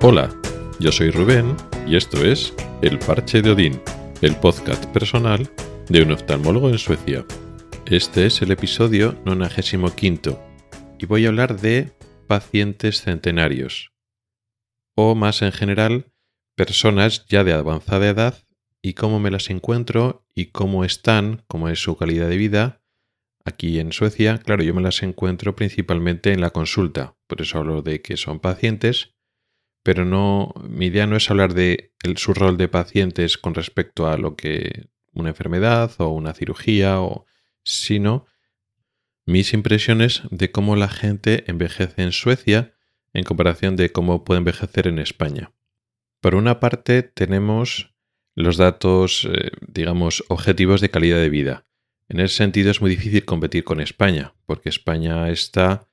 Hola, yo soy Rubén y esto es El Parche de Odín, el podcast personal de un oftalmólogo en Suecia. Este es el episodio 95 y voy a hablar de pacientes centenarios, o más en general, personas ya de avanzada edad y cómo me las encuentro y cómo están, cómo es su calidad de vida. Aquí en Suecia, claro, yo me las encuentro principalmente en la consulta, por eso hablo de que son pacientes, pero no, mi idea no es hablar de su rol de pacientes con respecto a lo que una enfermedad o una cirugía, o, sino mis impresiones de cómo la gente envejece en Suecia en comparación de cómo puede envejecer en España. Por una parte tenemos los datos, eh, digamos, objetivos de calidad de vida. En ese sentido es muy difícil competir con España, porque España está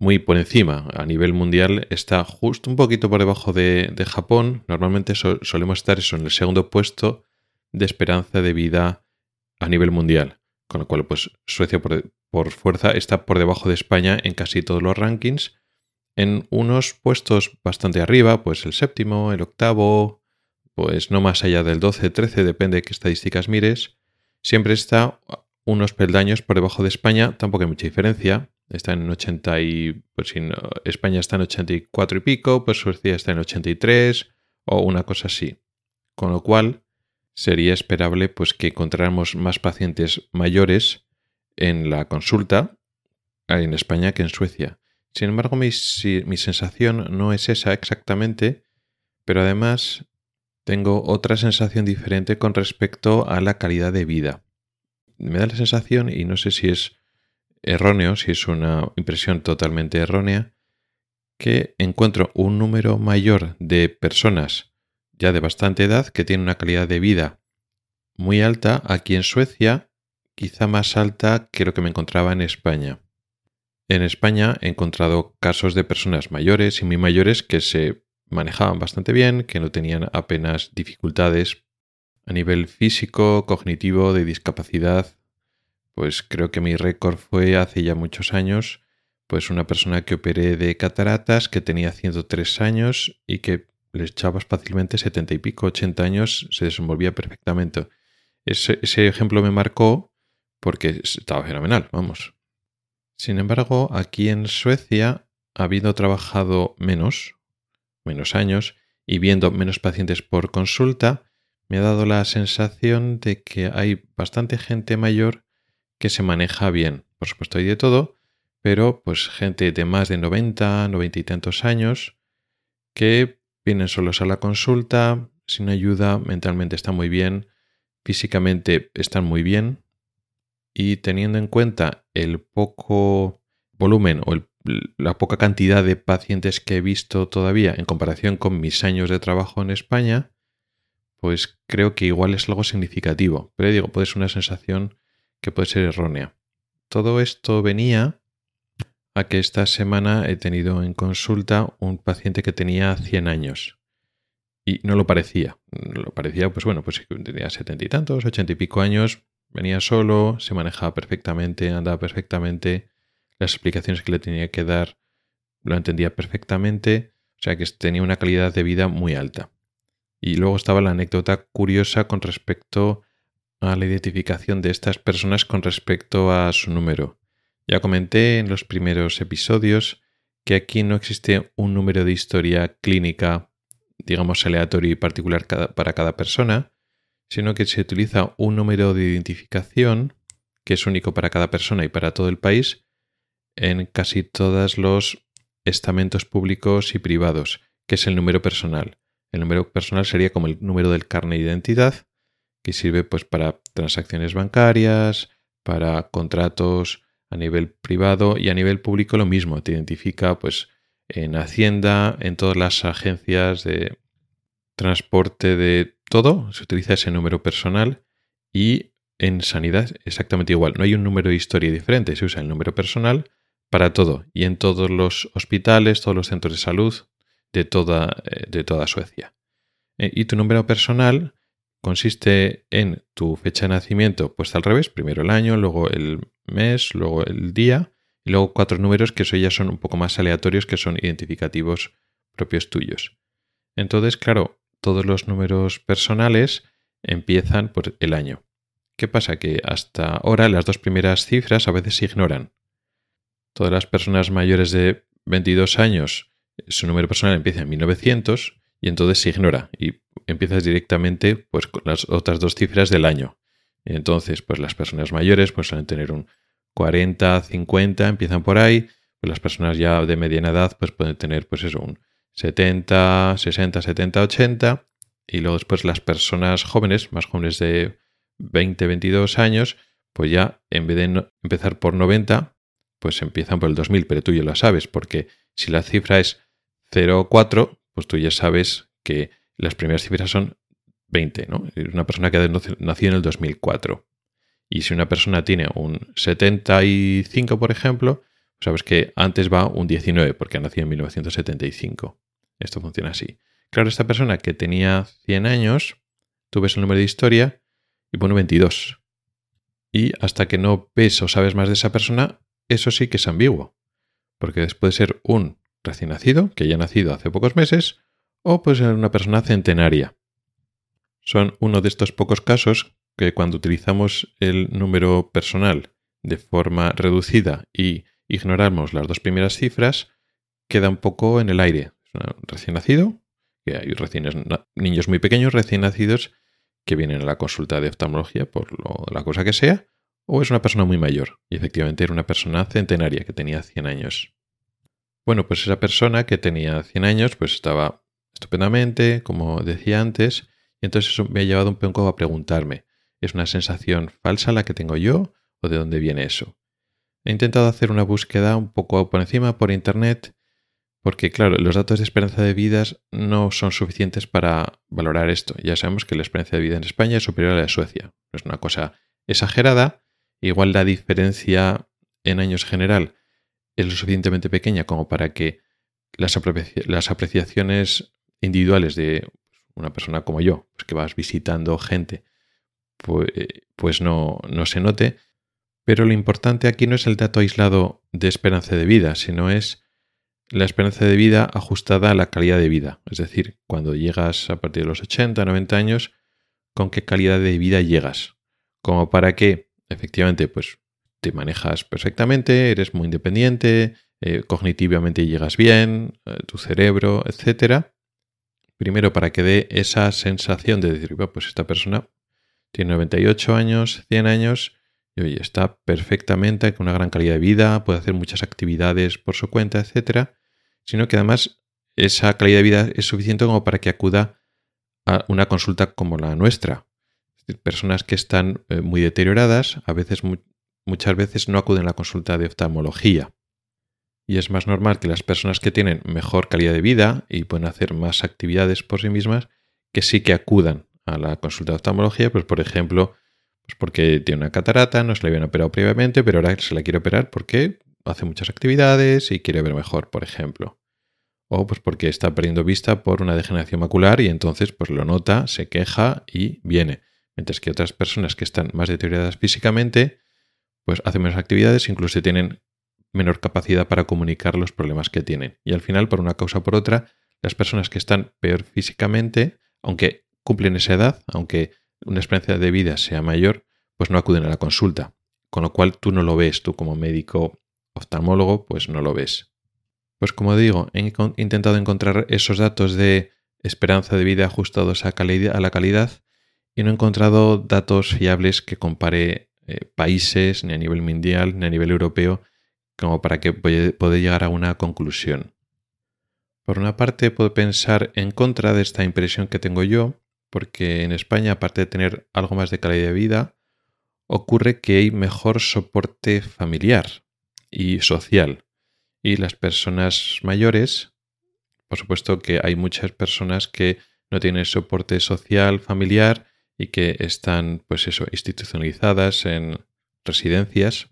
muy por encima. A nivel mundial está justo un poquito por debajo de, Japón. Normalmente solemos estar eso en el segundo puesto de esperanza de vida a nivel mundial. Con lo cual, pues Suecia por, por fuerza está por debajo de España en casi todos los rankings. En unos puestos bastante arriba, pues el séptimo, el octavo, pues no más allá del 12-13, depende de qué estadísticas mires, siempre está unos peldaños por debajo de España, tampoco hay mucha diferencia. Está en 80 y, pues si España está en 84 y pico, pues Suecia está en 83 o una cosa así. Con lo cual, sería esperable pues que encontráramos más pacientes mayores en la consulta en España que en Suecia. Sin embargo, mi, mi sensación no es esa exactamente, pero además tengo otra sensación diferente con respecto a la calidad de vida. Me da la sensación, y no sé si es erróneo, si es una impresión totalmente errónea, que encuentro un número mayor de personas ya de bastante edad que tienen una calidad de vida muy alta aquí en Suecia, quizá más alta que lo que me encontraba en España. En España he encontrado casos de personas mayores y muy mayores que se manejaban bastante bien, que no tenían apenas dificultades a nivel físico, cognitivo, de discapacidad. Pues creo que mi récord fue hace ya muchos años, pues una persona que operé de cataratas, que tenía 103 años y que le echabas fácilmente 70 y pico, 80 años, se desenvolvía perfectamente. Ese, ese ejemplo me marcó porque estaba fenomenal, vamos. Sin embargo, aquí en Suecia, habiendo trabajado menos, menos años y viendo menos pacientes por consulta, me ha dado la sensación de que hay bastante gente mayor que se maneja bien. Por supuesto hay de todo, pero pues gente de más de 90, 90 y tantos años que vienen solos a la consulta, sin ayuda, mentalmente están muy bien, físicamente están muy bien y teniendo en cuenta el poco volumen o la poca cantidad de pacientes que he visto todavía en comparación con mis años de trabajo en España, pues creo que igual es algo significativo. Pero digo, puede ser una sensación que puede ser errónea. Todo esto venía a que esta semana he tenido en consulta un paciente que tenía 100 años. Y no lo parecía. Lo parecía, pues bueno, pues tenía setenta y tantos, ochenta y pico años, venía solo, se manejaba perfectamente, andaba perfectamente las explicaciones que le tenía que dar lo entendía perfectamente, o sea que tenía una calidad de vida muy alta. Y luego estaba la anécdota curiosa con respecto a la identificación de estas personas con respecto a su número. Ya comenté en los primeros episodios que aquí no existe un número de historia clínica, digamos, aleatorio y particular para cada persona, sino que se utiliza un número de identificación que es único para cada persona y para todo el país, en casi todos los estamentos públicos y privados, que es el número personal. El número personal sería como el número del carne de identidad, que sirve pues para transacciones bancarias, para contratos a nivel privado y a nivel público lo mismo. Te identifica pues en Hacienda, en todas las agencias de transporte de todo, se utiliza ese número personal y en sanidad exactamente igual. No hay un número de historia diferente, se usa el número personal para todo y en todos los hospitales, todos los centros de salud de toda, eh, de toda Suecia. Eh, y tu número personal consiste en tu fecha de nacimiento puesta al revés, primero el año, luego el mes, luego el día y luego cuatro números que eso ya son un poco más aleatorios que son identificativos propios tuyos. Entonces, claro, todos los números personales empiezan por el año. ¿Qué pasa? Que hasta ahora las dos primeras cifras a veces se ignoran. Todas las personas mayores de 22 años, su número personal empieza en 1900 y entonces se ignora y empiezas directamente pues, con las otras dos cifras del año. Entonces, pues las personas mayores pues suelen tener un 40, 50, empiezan por ahí. Pues las personas ya de mediana edad pues pueden tener pues eso, un 70, 60, 70, 80. Y luego después las personas jóvenes, más jóvenes de 20, 22 años, pues ya en vez de empezar por 90, pues empiezan por el 2000, pero tú ya lo sabes, porque si la cifra es 0,4, pues tú ya sabes que las primeras cifras son 20, ¿no? Una persona que ha nacido en el 2004. Y si una persona tiene un 75, por ejemplo, sabes que antes va un 19 porque ha nacido en 1975. Esto funciona así. Claro, esta persona que tenía 100 años, tú ves el número de historia y pone 22. Y hasta que no ves o sabes más de esa persona, eso sí que es ambiguo. Porque puede ser un recién nacido, que haya nacido hace pocos meses, o puede ser una persona centenaria. Son uno de estos pocos casos que cuando utilizamos el número personal de forma reducida y ignoramos las dos primeras cifras, queda un poco en el aire. recién nacido, que hay recién, niños muy pequeños recién nacidos que vienen a la consulta de oftalmología por la cosa que sea, o es una persona muy mayor, y efectivamente era una persona centenaria que tenía 100 años. Bueno, pues esa persona que tenía 100 años, pues estaba estupendamente, como decía antes, y entonces eso me ha llevado un poco a preguntarme, ¿es una sensación falsa la que tengo yo o de dónde viene eso? He intentado hacer una búsqueda un poco por encima por internet, porque claro, los datos de esperanza de vida no son suficientes para valorar esto. Ya sabemos que la esperanza de vida en España es superior a la de Suecia. Es una cosa exagerada, igual la diferencia en años general es lo suficientemente pequeña como para que las, apreciaciones individuales de una persona como yo, pues que vas visitando gente, pues, pues no, no se note. Pero lo importante aquí no es el dato aislado de esperanza de vida, sino es la esperanza de vida ajustada a la calidad de vida. Es decir, cuando llegas a partir de los 80, 90 años, con qué calidad de vida llegas. Como para que, efectivamente, pues te manejas perfectamente, eres muy independiente, eh, cognitivamente llegas bien, eh, tu cerebro, etcétera. Primero, para que dé esa sensación de decir, pues esta persona tiene 98 años, 100 años, y oye, está perfectamente, con una gran calidad de vida, puede hacer muchas actividades por su cuenta, etcétera, sino que además esa calidad de vida es suficiente como para que acuda a una consulta como la nuestra. Personas que están eh, muy deterioradas, a veces, muchas veces no acuden a la consulta de oftalmología y es más normal que las personas que tienen mejor calidad de vida y pueden hacer más actividades por sí mismas, que sí que acudan a la consulta de oftalmología, pues por ejemplo, pues porque tiene una catarata, no se le habían operado previamente, pero ahora se la quiere operar porque hace muchas actividades y quiere ver mejor, por ejemplo. O pues porque está perdiendo vista por una degeneración macular y entonces pues lo nota, se queja y viene. Mientras que otras personas que están más deterioradas físicamente, pues hacen menos actividades, incluso tienen menor capacidad para comunicar los problemas que tienen. Y al final, por una causa o por otra, las personas que están peor físicamente, aunque cumplen esa edad, aunque una experiencia de vida sea mayor, pues no acuden a la consulta. Con lo cual tú no lo ves, tú como médico oftalmólogo, pues no lo ves. Pues como digo, he intentado encontrar esos datos de esperanza de vida ajustados a, la calidad y no he encontrado datos fiables que compare eh, países, ni a nivel mundial, ni a nivel europeo, como para que pueda llegar a una conclusión. Por una parte, puedo pensar en contra de esta impresión que tengo yo, porque en España, aparte de tener algo más de calidad de vida, ocurre que hay mejor soporte familiar y social. Y las personas mayores, por supuesto que hay muchas personas que no tienen soporte social, familiar y que están, pues eso, institucionalizadas en residencias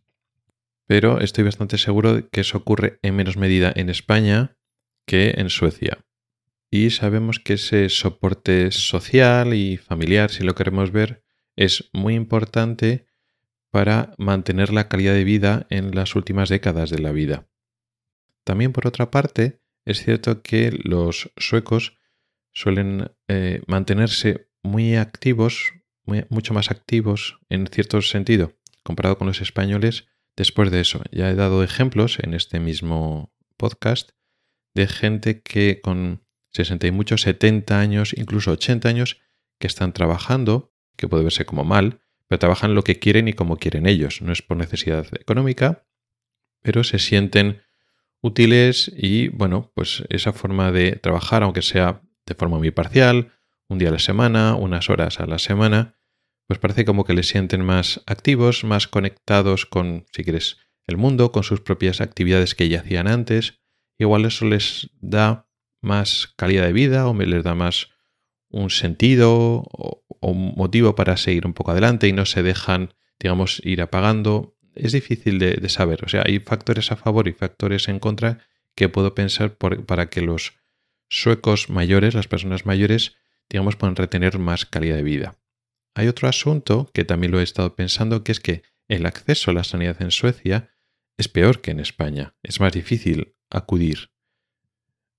pero estoy bastante seguro de que eso ocurre en menos medida en España que en Suecia. Y sabemos que ese soporte social y familiar, si lo queremos ver, es muy importante para mantener la calidad de vida en las últimas décadas de la vida. También, por otra parte, es cierto que los suecos suelen eh, mantenerse muy activos, mucho más activos en cierto sentido, comparado con los españoles, después de eso. Ya he dado ejemplos en este mismo podcast de gente que con 60 y muchos 70 años, incluso 80 años, que están trabajando, que puede verse como mal, pero trabajan lo que quieren y como quieren ellos. No es por necesidad económica, pero se sienten útiles y, bueno, pues esa forma de trabajar, aunque sea de forma muy parcial, un día a la semana, unas horas a la semana, pues parece como que les sienten más activos, más conectados con, si quieres, el mundo, con sus propias actividades que ya hacían antes. Igual eso les da más calidad de vida o les da más un sentido o, un motivo para seguir un poco adelante y no se dejan, digamos, ir apagando. Es difícil de, saber. O sea, hay factores a favor y factores en contra que puedo pensar para que los suecos mayores, las personas mayores, digamos, puedan retener más calidad de vida. Hay otro asunto que también lo he estado pensando, que es que el acceso a la sanidad en Suecia es peor que en España. Es más difícil acudir.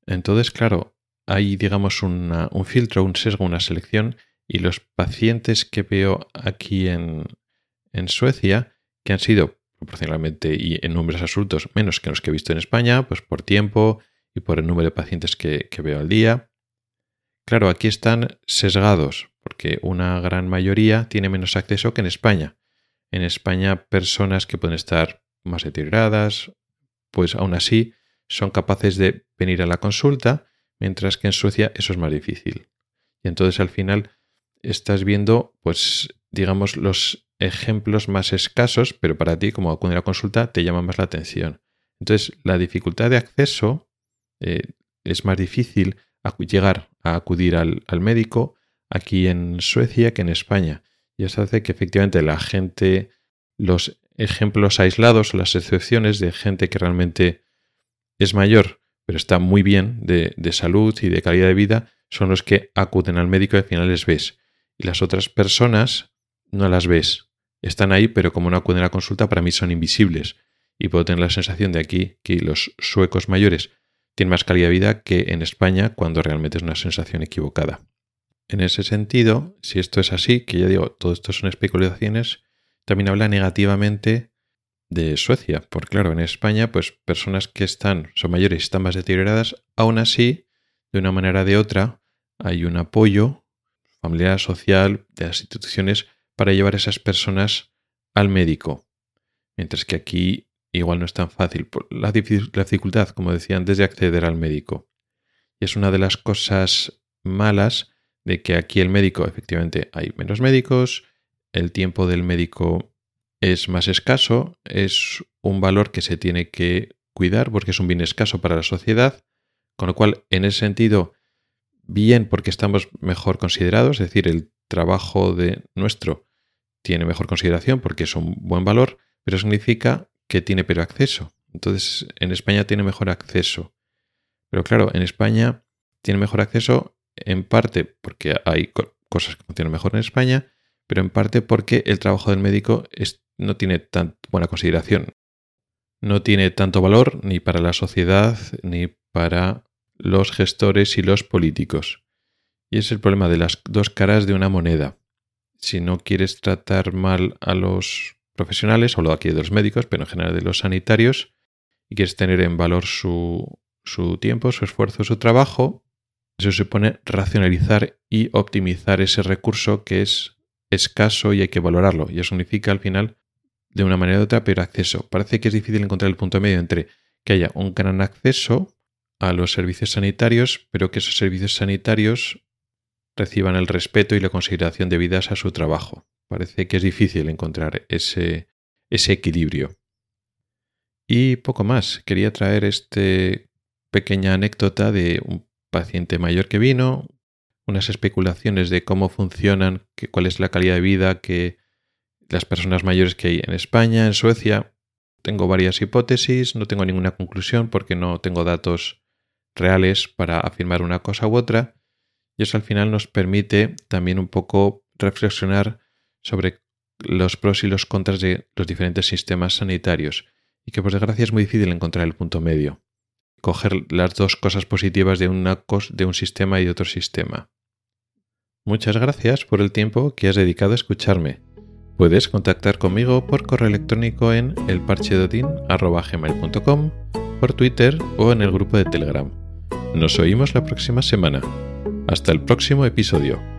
Entonces, claro, hay, digamos, un filtro, un sesgo, una selección, y los pacientes que veo aquí en, Suecia, que han sido proporcionalmente y en números absolutos menos que los que he visto en España, pues por tiempo y por el número de pacientes que veo al día. Claro, aquí están sesgados, porque una gran mayoría tiene menos acceso que en España. En España, personas que pueden estar más deterioradas, pues aún así son capaces de venir a la consulta, mientras que en Suecia eso es más difícil. Y entonces al final estás viendo, pues, digamos, los ejemplos más escasos, pero para ti, como acudir a la consulta, te llama más la atención. Entonces, la dificultad de acceso eh, es más difícil llegar a acudir al, al, médico aquí en Suecia que en España. Y eso hace que efectivamente la gente, los ejemplos aislados, las excepciones de gente que realmente es mayor, pero está muy bien de, salud y de calidad de vida, son los que acuden al médico y al final les ves. Y las otras personas no las ves. Están ahí, pero como no acuden a la consulta, para mí son invisibles. Y puedo tener la sensación de aquí que los suecos mayores tienen más calidad de vida que en España, cuando realmente es una sensación equivocada. En ese sentido, si esto es así, que ya digo, todo esto son especulaciones, también habla negativamente de Suecia, porque claro, en España, pues personas que están, son mayores y están más deterioradas, aún así, de una manera o de otra, hay un apoyo familiar, social, de las instituciones para llevar a esas personas al médico. Mientras que aquí igual no es tan fácil. La, dificultad, como decía antes, de acceder al médico. Y es una de las cosas malas de que aquí el médico, efectivamente, hay menos médicos, el tiempo del médico es más escaso, es un valor que se tiene que cuidar porque es un bien escaso para la sociedad, con lo cual, en ese sentido, bien porque estamos mejor considerados, es decir, el trabajo de nuestro tiene mejor consideración porque es un buen valor, pero significa que tiene peor acceso. Entonces, en España tiene mejor acceso. Pero claro, en España tiene mejor acceso en parte porque hay cosas que funcionan mejor en España, pero en parte porque el trabajo del médico no tiene tan buena consideración. No tiene tanto valor ni para la sociedad ni para los gestores y los políticos. Y es el problema de las dos caras de una moneda. Si no quieres tratar mal a los profesionales, hablo aquí de los médicos, pero en general de los sanitarios, y quieres tener en valor su, tiempo, su esfuerzo, su trabajo, eso supone racionalizar y optimizar ese recurso que es escaso y hay que valorarlo. Y eso significa al final, de una manera u otra, pero acceso. Parece que es difícil encontrar el punto medio entre que haya un gran acceso a los servicios sanitarios, pero que esos servicios sanitarios reciban el respeto y la consideración debidas a su trabajo. Parece que es difícil encontrar ese, ese equilibrio. Y poco más. Quería traer este pequeña anécdota de un paciente mayor que vino, unas especulaciones de cómo funcionan, cuál es la calidad de vida que las personas mayores que hay en España, en Suecia. Tengo varias hipótesis, no tengo ninguna conclusión porque no tengo datos reales para afirmar una cosa u otra. Y eso al final nos permite también un poco reflexionar sobre los pros y los contras de los diferentes sistemas sanitarios y que por desgracia es muy difícil encontrar el punto medio. coger las dos cosas positivas de, de un sistema y de otro sistema. Muchas gracias por el tiempo que has dedicado a escucharme. Puedes contactar conmigo por correo electrónico en elparchedodin.com, por Twitter o en el grupo de Telegram. Nos oímos la próxima semana. Hasta el próximo episodio.